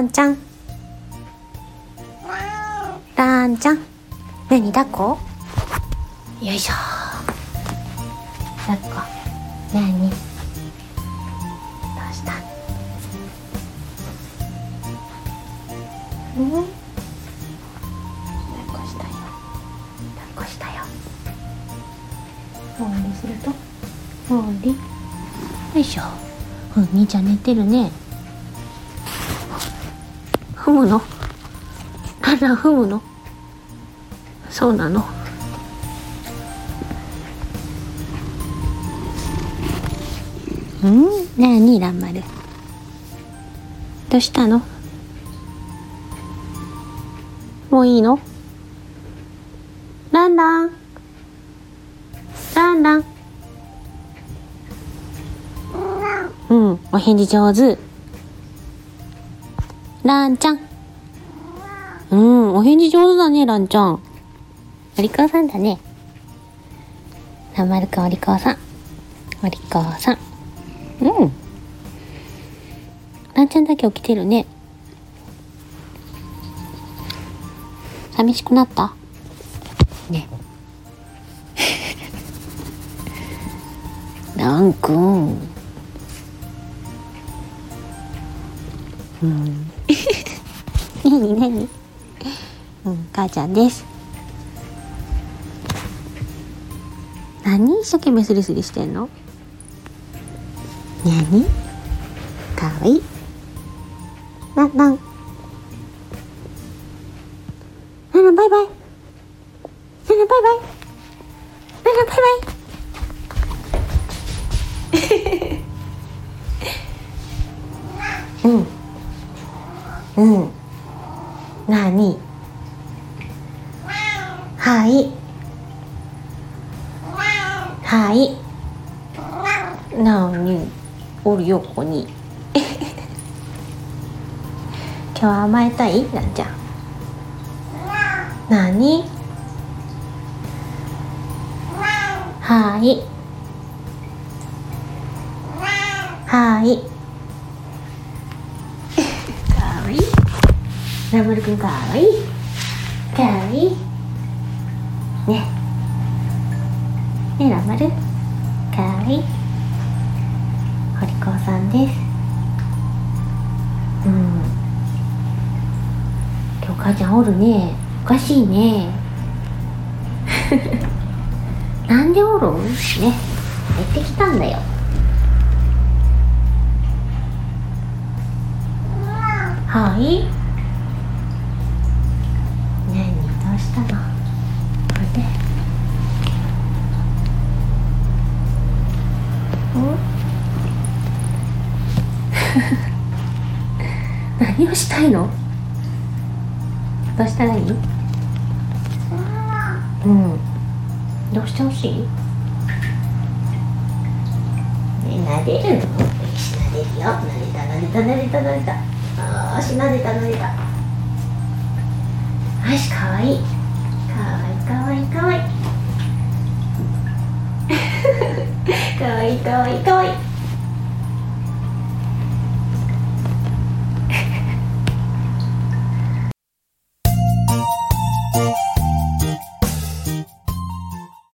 ンちゃん。ランちゃん。何抱っこ？よいしょ。抱っこ。何？どうした？うん？抱っこしたよ。抱っこしたよ。おんりすると？おんり？よいしょ。うん兄ちゃん寝てるね。踏むのあら踏むの？そうなの？うん？なにらんまるどうしたの？もういいの？ランラン。ランラン。うんお返事上手。ランちゃん。うんお返事上手だねランちゃん。お利口さんだね。らんまるくんお利口さん。お利口さん。うん。ランちゃんだけ起きてるね。寂しくなった？ね。ランくん。うん。何何うん母ちゃんです。何一生懸命スリスリしてんの？何？かわい。いランランランランバイバイ。ランランバイバイ。ランランバイバイ。うん。うん。なにはい。はい。なおに？おるよここに。今日は甘えたい？なんちゃん。なに？はい。はい。かわいい。ラブルくんかわいい。かわいい。ね。ねラブルかわいいお利口さんです。うん。今日母ちゃんおるね。おかしいね。なんでおるん？ね。帰ってきたんだよ。はい何をしたいの？どうしたらいいうん。どうしてほしい？ね撫でるの。し撫でるよ。撫でた撫でた撫でた撫でた。よし撫でた撫でた。よしかわいい。かわいいかわいいかわいい。かわいいかわいいかわいい。